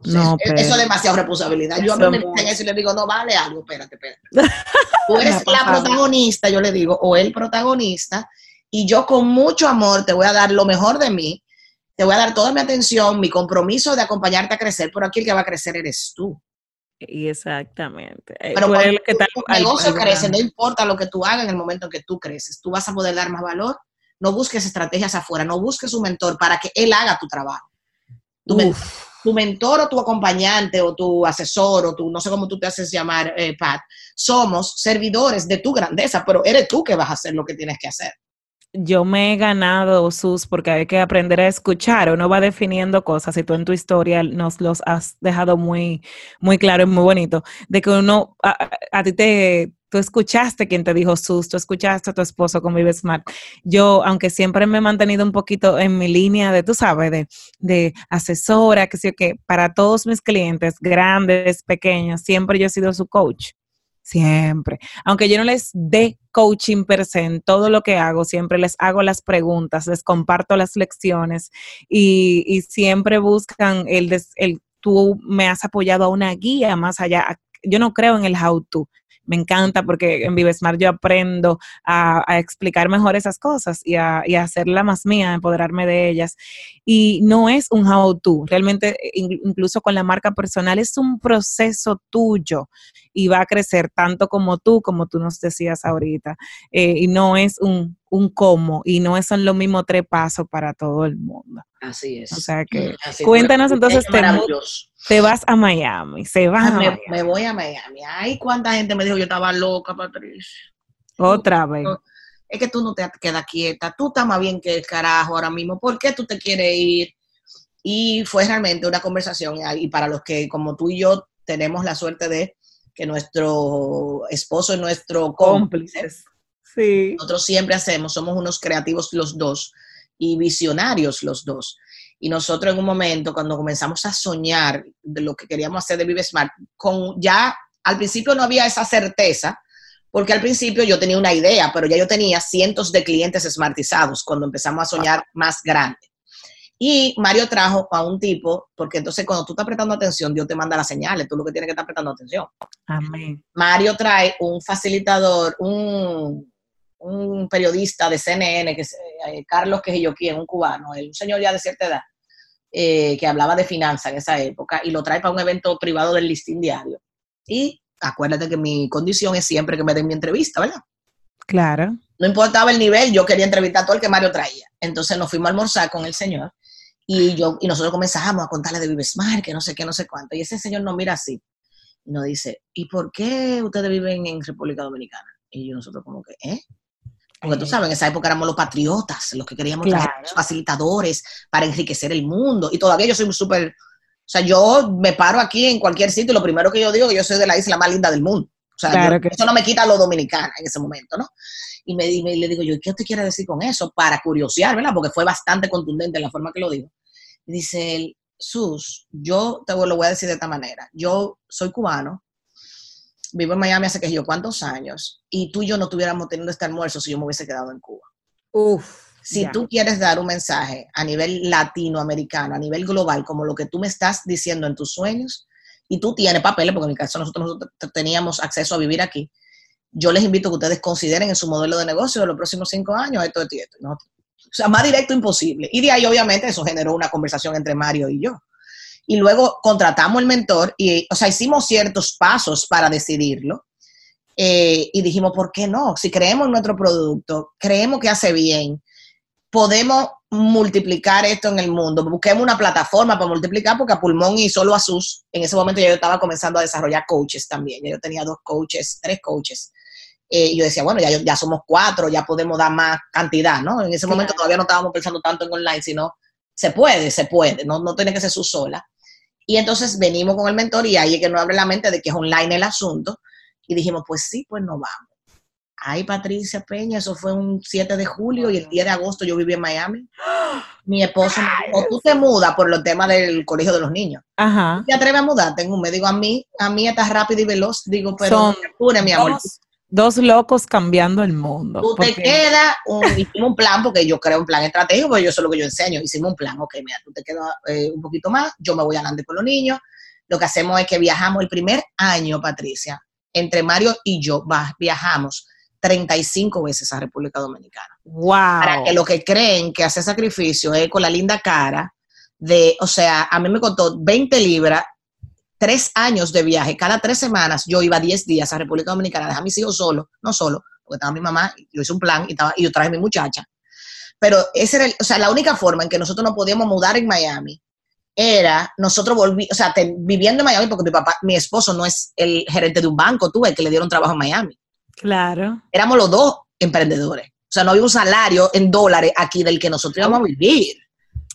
No, eso, es demasiada responsabilidad. Yo a mí me dicen eso y le digo, no vale algo, espérate, espérate. [laughs] Tú eres la protagonista, yo le digo, o el protagonista, y yo con mucho amor te voy a dar lo mejor de mí, te voy a dar toda mi atención, mi compromiso de acompañarte a crecer, pero aquí el que va a crecer eres tú. Y exactamente. Eh, pero cuando el que tu negocio crece, no importa lo que tú hagas en el momento en que tú creces, tú vas a poder dar más valor. No busques estrategias afuera, no busques un mentor para que él haga tu trabajo. Tu, tu mentor o tu acompañante o tu asesor o tu, no sé cómo tú te haces llamar, eh, Pat, somos servidores de tu grandeza, pero eres tú que vas a hacer lo que tienes que hacer yo me he ganado sus porque hay que aprender a escuchar. Uno va definiendo cosas y tú en tu historia nos los has dejado muy, muy claro y muy bonito. De que uno, a, ti te, tú escuchaste quien te dijo sus, tú escuchaste a tu esposo con Vive Smart. Yo, aunque siempre me he mantenido un poquito en mi línea de, tú sabes, de, de asesora, que sé que para todos mis clientes, grandes, pequeños, siempre yo he sido su coach. Siempre. Aunque yo no les dé coaching per se en todo lo que hago, siempre les hago las preguntas, les comparto las lecciones y, y siempre buscan el, el, tú me has apoyado a una guía más allá. Yo no creo en el how to, me encanta porque en ViveSmart yo aprendo a, explicar mejor esas cosas y a, y a, hacerla más mía, empoderarme de ellas. Y no es un how to, realmente incluso con la marca personal es un proceso tuyo y va a crecer tanto como tú, como tú nos decías ahorita. Eh, y no es un, un cómo y no son los mismos tres pasos para todo el mundo. Así es. O sea que, [clears throat] cuéntanos entonces, te, te, vas a Miami, se va ah, a me, voy a Miami. Ay, cuánta gente me dijo yo estaba loca, Patricia. Otra vez. Es que tú no te quedas quieta, tú estás más bien que el carajo ahora mismo, ¿por qué tú te quieres ir? Y fue realmente una conversación, y para los que como tú y yo tenemos la suerte de que nuestro esposo es nuestro cómplice, sí. nosotros siempre hacemos, somos unos creativos los dos, y visionarios los dos. Y nosotros en un momento, cuando comenzamos a soñar de lo que queríamos hacer de Vive Smart, con ya al principio no había esa certeza, porque al principio yo tenía una idea, pero ya yo tenía cientos de clientes smartizados cuando empezamos a soñar más grande. Y Mario trajo a un tipo, porque entonces cuando tú estás prestando atención, Dios te manda las señales, tú lo que tienes que estar prestando atención. Amén. Mario trae un facilitador, un, un periodista de CNN, que es eh, Carlos Quejiyoquien, un cubano, un señor ya de cierta edad, eh, que hablaba de finanzas en esa época, y lo trae para un evento privado del listín diario. Y acuérdate que mi condición es siempre que me den mi entrevista, ¿verdad? Claro. No importaba el nivel, yo quería entrevistar a todo el que Mario traía. Entonces nos fuimos a almorzar con el señor y, yo, y nosotros comenzamos a contarle de Vivesmar, que no sé qué, no sé cuánto. Y ese señor nos mira así y nos dice, ¿y por qué ustedes viven en República Dominicana? Y yo nosotros como que, ¿eh? Porque tú sabes, en esa época éramos los patriotas, los que queríamos ser facilitadores para enriquecer el mundo. Y todavía yo soy súper, o sea, yo me paro aquí en cualquier sitio y lo primero que yo digo es que yo soy de la isla más linda del mundo. O sea, eso no me quita lo dominicana en ese momento, ¿no? Y me, y le digo yo, ¿qué usted quiere decir con eso? Para curiosear, ¿verdad? Porque fue bastante contundente en la forma que lo digo. Y dice él, Sus, yo te lo voy a decir de esta manera. Yo soy cubano, vivo en Miami hace que yo cuántos años, y tú y yo no tuviéramos teniendo este almuerzo si yo me hubiese quedado en Cuba. Uf. Si tú quieres dar un mensaje a nivel latinoamericano, a nivel global, como lo que tú me estás diciendo en tus sueños, y tú tienes papeles, porque en mi caso nosotros, nosotros teníamos acceso a vivir aquí, yo les invito a que ustedes consideren en su modelo de negocio de los próximos cinco años esto, esto y esto. O sea, más directo imposible. Y de ahí, obviamente, eso generó una conversación entre Mario y yo y luego contratamos el mentor y, o sea, hicimos ciertos pasos para decidirlo. Eh, y dijimos, ¿por qué no? Si creemos en nuestro producto, creemos que hace bien, podemos multiplicar esto en el mundo. Busquemos una plataforma para multiplicar, porque a Pulmón y solo a sus, en ese momento yo estaba comenzando a desarrollar coaches también. yo tenía dos coaches, tres coaches. Eh, y yo decía, bueno, ya, ya somos cuatro, ya podemos dar más cantidad, ¿no? En ese momento todavía no estábamos pensando tanto en online, sino se puede, se puede, no, no tiene que ser su sola. Y entonces venimos con el mentor y ahí es que nos abre la mente de que es online el asunto. Y dijimos, pues sí, pues nos vamos. Ay, Patricia Peña, eso fue un 7 de julio y el día de agosto yo viví en Miami. [gasps] Mi esposo me dijo, tú te mudas por los temas del colegio de los niños. Ajá. ¿Te atreves a mudarte? Me digo, a mí, a mí está rápido y veloz. Digo, pero Son mi amor. Dos locos cambiando el mundo. Tú te quedas, un, hicimos un plan, porque yo creo un plan estratégico, porque yo sé lo que yo enseño. Hicimos un plan, ok, mira, tú te quedas eh, un poquito más, yo me voy adelante con los niños. Lo que hacemos es que viajamos el primer año, Patricia, entre Mario y yo, viajamos 35 veces a República Dominicana. Wow. Para que lo que creen que hace sacrificio es con la linda cara de, o sea, a mí me costó 20 libras, tres años de viaje, cada tres semanas yo iba 10 días a República Dominicana, dejar a mis hijos solos, no solo, porque estaba mi mamá, yo hice un plan y, estaba, y yo traje a mi muchacha. Pero ese era, o sea, la única forma en que nosotros nos podíamos mudar en Miami era nosotros volví, o sea, viviendo en Miami, porque mi papá, mi esposo no es el gerente de un banco, tuve que le dieron trabajo en Miami. Claro. Éramos los dos emprendedores. O sea, no había un salario en dólares aquí del que nosotros íbamos a vivir.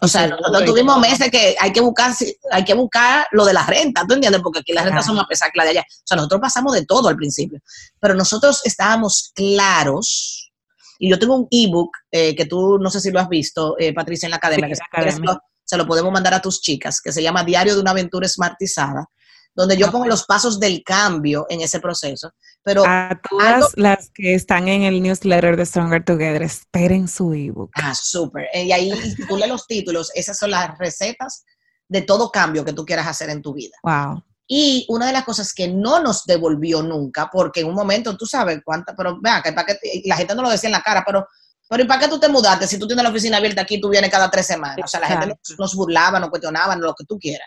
O sea, nosotros tuvimos meses que hay que buscar, hay que buscar lo de la renta, ¿tú entiendes? Porque aquí las rentas son más pesadas que las de allá. O sea, nosotros pasamos de todo al principio. Pero nosotros estábamos claros. Y yo tengo un ebook eh, que tú no sé si lo has visto, eh, Patricia, en la academia, que se lo podemos mandar a tus chicas, que se llama Diario de una aventura smartizada donde yo pongo los pasos del cambio en ese proceso. Pero a todas las que están en el newsletter de Stronger Together, esperen su ebook. Ah, súper. Eh, y ahí [laughs] tú lees los títulos, esas son las recetas de todo cambio que tú quieras hacer en tu vida. Wow. Y una de las cosas que no nos devolvió nunca, porque en un momento tú sabes cuánta, pero vea, que para que la gente no lo decía en la cara, pero pero ¿y para qué tú te mudaste? Si tú tienes la oficina abierta aquí, tú vienes cada tres semanas. O sea, la gente nos, nos burlaba, nos cuestionaba, lo que tú quieras.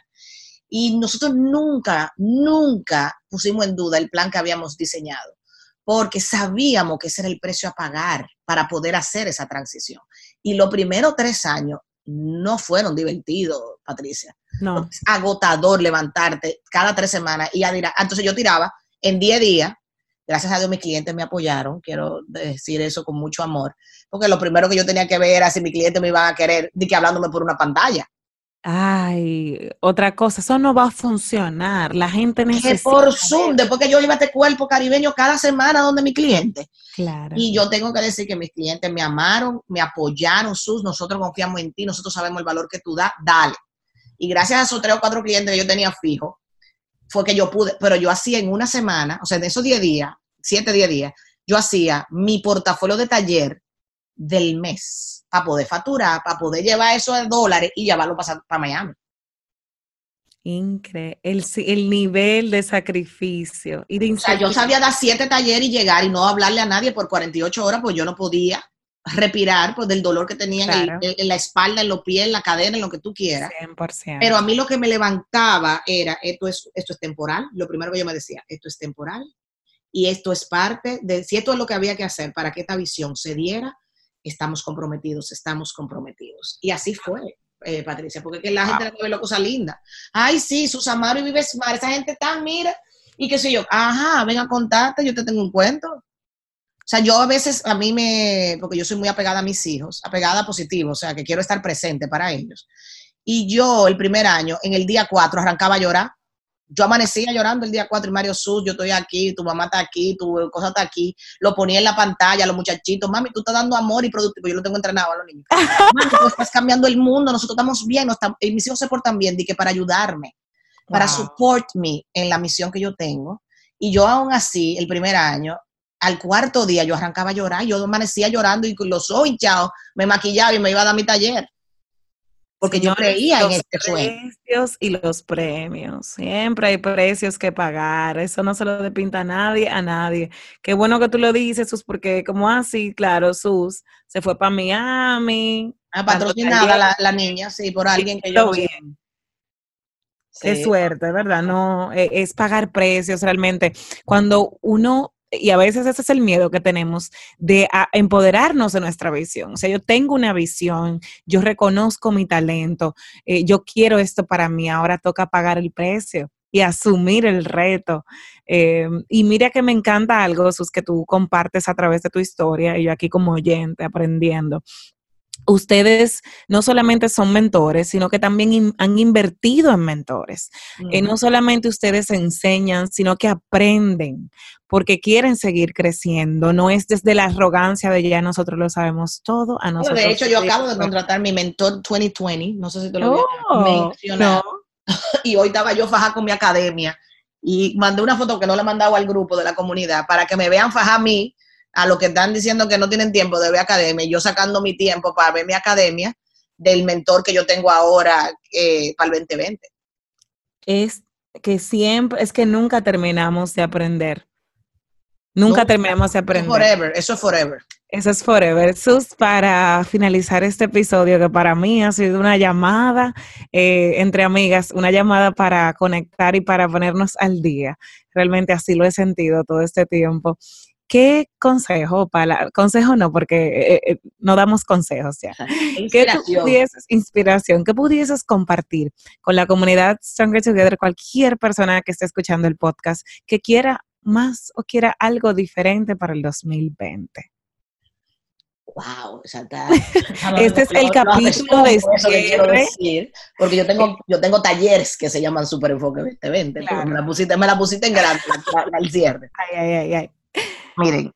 Y nosotros nunca, nunca pusimos en duda el plan que habíamos diseñado, porque sabíamos que ese era el precio a pagar para poder hacer esa transición. Y los primeros tres años no fueron divertidos, Patricia. No. Es agotador levantarte cada tres semanas y ya dirá, ah, entonces yo tiraba en 10 días, gracias a Dios mis clientes me apoyaron, quiero decir eso con mucho amor, porque lo primero que yo tenía que ver era si mi cliente me iba a querer, de que hablándome por una pantalla. Ay, otra cosa, eso no va a funcionar. La gente necesita. Que por Zoom, después que yo iba a este cuerpo caribeño cada semana donde mi cliente. Claro. Y yo tengo que decir que mis clientes me amaron, me apoyaron, sus, nosotros confiamos en ti, nosotros sabemos el valor que tú das, dale. Y gracias a esos tres o cuatro clientes que yo tenía fijo, fue que yo pude, pero yo hacía en una semana, o sea, en esos 10 días, 7, 10 días, yo hacía mi portafolio de taller del mes para poder facturar, para poder llevar eso a dólares y llevarlo para, para Miami. Increíble. El, nivel de sacrificio y de O sea, yo sabía dar siete talleres y llegar y no hablarle a nadie por 48 horas, pues yo no podía respirar pues, del dolor que tenía en, la espalda, en los pies, en la cadera, en lo que tú quieras. 100%. Pero a mí lo que me levantaba era, esto es, esto es temporal. Lo primero que yo me decía, esto es temporal y esto es parte de, si esto es lo que había que hacer para que esta visión se diera, estamos comprometidos, estamos comprometidos. Y así fue, eh, Patricia, porque que la gente le ve la cosa linda. Ay, sí, Susamaro y Vives Mar, esa gente tan, mira, y qué sé yo, ajá, ven a contarte, yo te tengo un cuento. O sea, yo a veces, a mí me, porque yo soy muy apegada a mis hijos, apegada a positivo, o sea, que quiero estar presente para ellos. Y yo el primer año, en el día 4, arrancaba a llorar yo amanecía llorando el día 4 y Mario Sus, yo estoy aquí, tu mamá está aquí, tu cosa está aquí, lo ponía en la pantalla, los muchachitos, mami, tú estás dando amor y productivo, yo lo tengo entrenado a los niños. [laughs] mami, tú estás cambiando el mundo, nosotros estamos bien, y mis hijos se portan bien, di que para ayudarme, para support me en la misión que yo tengo. Y yo aún así, el primer año, al cuarto día yo arrancaba a llorar, yo amanecía llorando y con los ojos hinchados me maquillaba y me iba a dar mi taller porque yo creía en este sueño. precios y los premios. Siempre hay precios que pagar. Eso no se lo depinta a nadie, a nadie. Qué bueno que tú lo dices, Sus, porque como así, claro, Sus se fue para Miami. Ah, patrocinada la, la, niña, sí, por alguien que yo bien. Qué suerte, ¿verdad? No, e, es pagar precios realmente. Cuando uno y a veces ese es el miedo que tenemos de empoderarnos de nuestra visión. O sea, yo tengo una visión, yo reconozco mi talento, eh, yo quiero esto para mí, ahora toca pagar el precio y asumir el reto. Eh, y mira que me encanta algo, Sus, que tú compartes a través de tu historia y yo aquí como oyente aprendiendo ustedes no solamente son mentores, sino que también han invertido en mentores. Y no solamente ustedes enseñan, sino que aprenden porque quieren seguir creciendo. No es desde la arrogancia de ya nosotros lo sabemos todo. A nosotros de hecho, yo acabo de contratar mi mentor 2020, no sé si te lo oh, mencionado. [laughs] Y hoy estaba yo faja con mi academia y mandé una foto que no le he mandado al grupo de la comunidad para que me vean fajar a mí, a los que están diciendo que no tienen tiempo de ver academia, yo sacando mi tiempo para ver mi academia del mentor que yo tengo ahora eh, para el 2020. Es que siempre, es que nunca terminamos de aprender. Nunca terminamos de aprender. Forever, eso es forever. Eso es forever. Sus, para finalizar este episodio, que para mí ha sido una llamada eh, entre amigas, una llamada para conectar y para ponernos al día. Realmente así lo he sentido todo este tiempo. ¿Qué consejo, para, consejo no, porque eh, eh, no damos consejos ya. ¿Qué pudieses, inspiración, qué pudieses compartir con la comunidad Stronger Together, cualquier persona que esté escuchando el podcast, que quiera más o quiera algo diferente para el 2020? Wow, este es el capítulo de decir, porque yo tengo, yo tengo talleres que se llaman Super Enfoque 2020, me la pusiste, me la pusiste en grande al cierre. Ay, ay, ay, ay. Miren,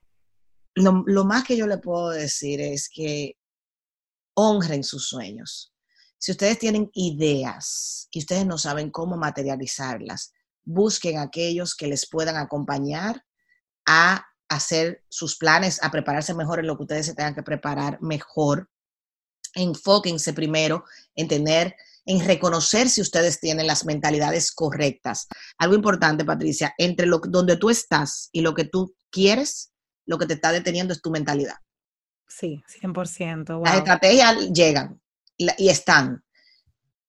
lo, más que yo le puedo decir es que honren sus sueños. Si ustedes tienen ideas y ustedes no saben cómo materializarlas, busquen aquellos que les puedan acompañar a hacer sus planes, a prepararse mejor en lo que ustedes se tengan que preparar mejor. Enfóquense primero en tener, en reconocer si ustedes tienen las mentalidades correctas. Algo importante, Patricia, entre lo, donde tú estás y lo que tú quieres, lo que te está deteniendo es tu mentalidad. Sí, 100%. Las estrategias llegan y, están,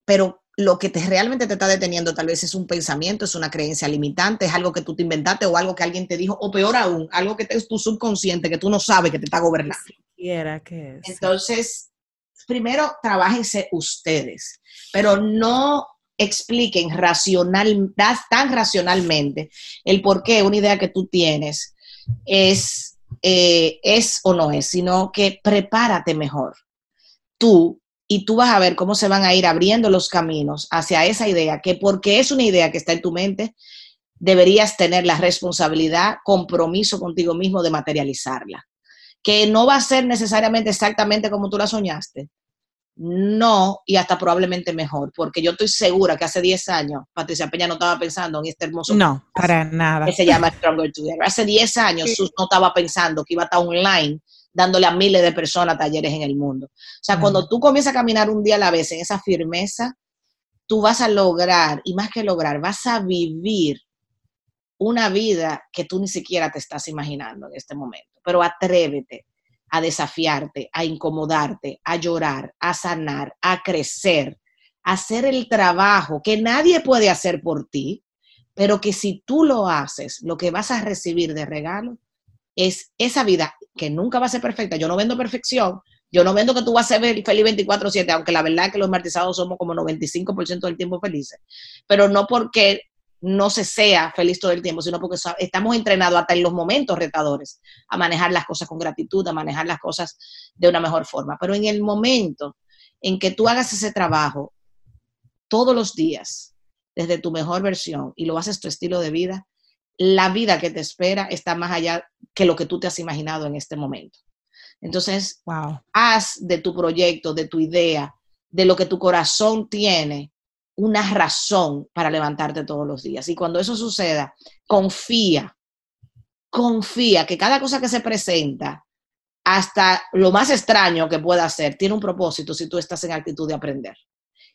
pero lo que te, realmente te está deteniendo tal vez es un pensamiento, es una creencia limitante, es algo que tú te inventaste o algo que alguien te dijo, o peor aún, algo que es tu subconsciente que tú no sabes que te está gobernando. Quiera que es. Entonces, primero, trabajense ustedes, pero no expliquen racional, tan racionalmente el por qué una idea que tú tienes es, eh, es o no es, sino que prepárate mejor tú y tú vas a ver cómo se van a ir abriendo los caminos hacia esa idea, que porque es una idea que está en tu mente, deberías tener la responsabilidad, compromiso contigo mismo de materializarla. Que no va a ser necesariamente exactamente como tú la soñaste, no, y hasta probablemente mejor, porque yo estoy segura que hace 10 años Patricia Peña no estaba pensando en este hermoso. No, para nada. Que se llama Stronger Together. Hace 10 años Sus no estaba pensando que iba a estar online dándole a miles de personas talleres en el mundo. O sea, cuando tú comienzas a caminar un día a la vez en esa firmeza, tú vas a lograr, y más que lograr, vas a vivir una vida que tú ni siquiera te estás imaginando en este momento. Pero atrévete, a desafiarte, a incomodarte, a llorar, a sanar, a crecer, a hacer el trabajo que nadie puede hacer por ti, pero que si tú lo haces, lo que vas a recibir de regalo es esa vida que nunca va a ser perfecta. Yo no vendo perfección, yo no vendo que tú vas a ser feliz 24/7, aunque la verdad es que los martizados somos como 95% del tiempo felices, pero no porque no se sea feliz todo el tiempo, sino porque estamos entrenados hasta en los momentos retadores a manejar las cosas con gratitud, a manejar las cosas de una mejor forma. Pero en el momento en que tú hagas ese trabajo todos los días, desde tu mejor versión, y lo haces tu estilo de vida, la vida que te espera está más allá que lo que tú te has imaginado en este momento. Entonces, haz de tu proyecto, de tu idea, de lo que tu corazón tiene, una razón para levantarte todos los días. Y cuando eso suceda, confía, confía que cada cosa que se presenta, hasta lo más extraño que pueda ser, tiene un propósito si tú estás en actitud de aprender.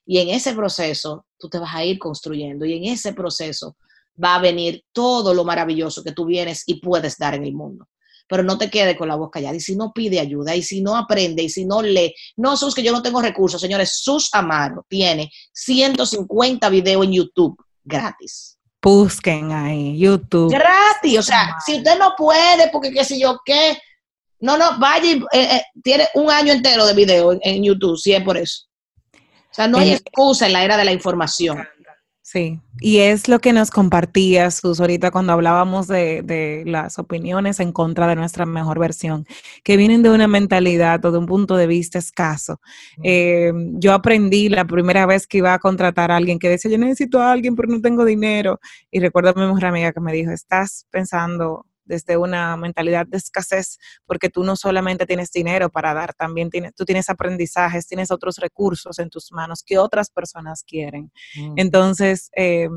Y en ese proceso, tú te vas a ir construyendo y en ese proceso va a venir todo lo maravilloso que tú vienes y puedes dar en el mundo pero no te quedes con la voz callada. Y si no pide ayuda, y si no aprende, y si no lee, no, Sus, que yo no tengo recursos, señores, Sus Amaro tiene 150 videos en YouTube gratis. Busquen ahí, YouTube. Gratis, o sea, si usted no puede, porque qué sé yo qué, no, no, vaya y eh, eh, tiene un año entero de video en, YouTube, si es por eso. O sea, no hay excusa en la era de la información. Sí, y es lo que nos compartías, Sus, ahorita cuando hablábamos de, las opiniones en contra de nuestra mejor versión, que vienen de una mentalidad o de un punto de vista escaso. Eh, yo aprendí la primera vez que iba a contratar a alguien que decía, yo necesito a alguien pero no tengo dinero. Y recuerdo a mi mejor amiga que me dijo, estás pensando desde una mentalidad de escasez, porque tú no solamente tienes dinero para dar, también tienes, tú tienes aprendizajes, tienes otros recursos en tus manos que otras personas quieren. Entonces, eh,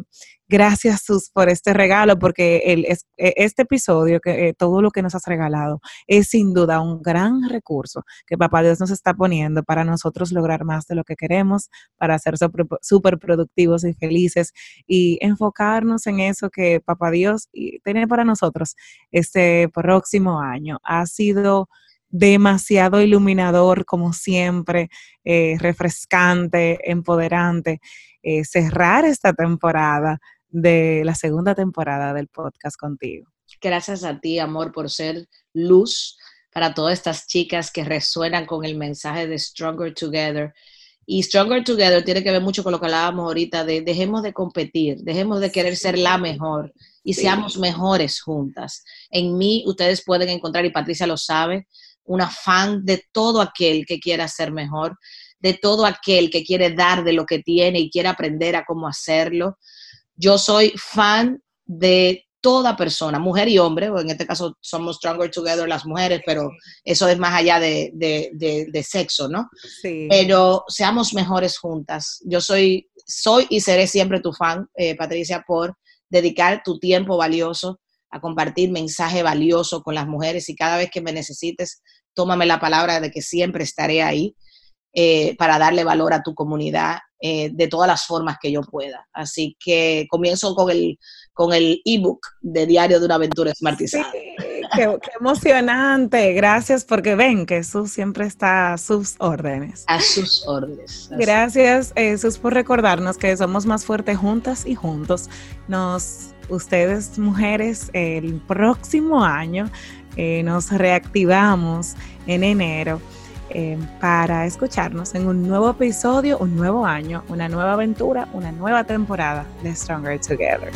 Gracias, Sus, por este regalo, porque el, e, este episodio, que eh, todo lo que nos has regalado, es sin duda un gran recurso que Papá Dios nos está poniendo para nosotros lograr más de lo que queremos, para ser súper productivos y felices y enfocarnos en eso que Papá Dios tiene para nosotros este próximo año. Ha sido demasiado iluminador, como siempre, eh, refrescante, empoderante, eh, cerrar esta temporada de la segunda temporada del podcast contigo. Gracias a ti, amor, por ser luz para todas estas chicas que resuenan con el mensaje de Stronger Together. Y Stronger Together tiene que ver mucho con lo que hablábamos ahorita de dejemos de competir, dejemos de querer ser la mejor y seamos mejores juntas. En mí ustedes pueden encontrar, y Patricia lo sabe, una fan de todo aquel que quiera ser mejor, de todo aquel que quiere dar de lo que tiene y quiere aprender a cómo hacerlo. Yo soy fan de toda persona, mujer y hombre, o en este caso somos Stronger Together las mujeres, pero eso es más allá de, sexo, ¿no? Sí. Pero seamos mejores juntas. Yo soy, soy y seré siempre tu fan, eh, Patricia, por dedicar tu tiempo valioso a compartir mensaje valioso con las mujeres y cada vez que me necesites, tómame la palabra de que siempre estaré ahí. Eh, para darle valor a tu comunidad eh, de todas las formas que yo pueda. Así que comienzo con el con el ebook de Diario de una Aventura Smartizada. qué, emocionante. Gracias porque ven que Sus siempre está a sus órdenes. A sus órdenes. Gracias, eh, Sus, por recordarnos que somos más fuertes juntas y juntos. Nos, ustedes mujeres, el próximo año nos reactivamos en enero eh, para escucharnos en un nuevo episodio, un nuevo año, una nueva aventura, una nueva temporada de Stronger Together.